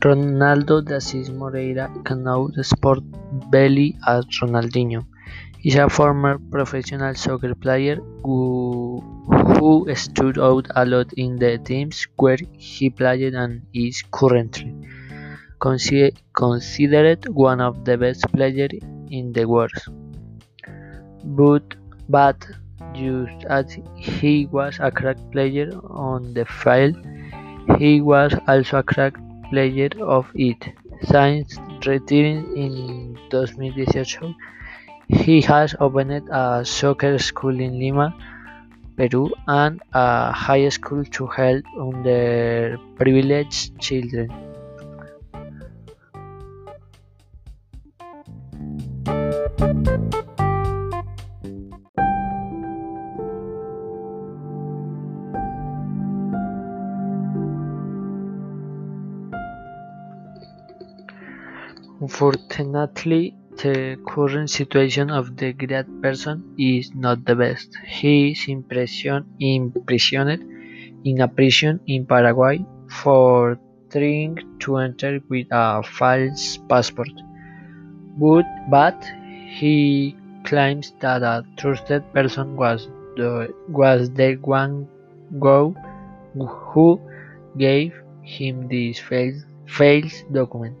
Ronaldo da Assis Moreira now sport belly as Ronaldinho is a former professional soccer player who, who stood out a lot in the teams where he played and is currently considered one of the best players in the world. But, but just as he was a crack player on the field, he was also a crack player of it. Since retiring in 2018, he has opened a soccer school in Lima, Peru, and a high school to help underprivileged children. Unfortunately, the current situation of the great person is not the best. He is imprisoned in a prison in Paraguay for trying to enter with a false passport. But, but he claims that a trusted person was the, was the one who gave him this false, false document.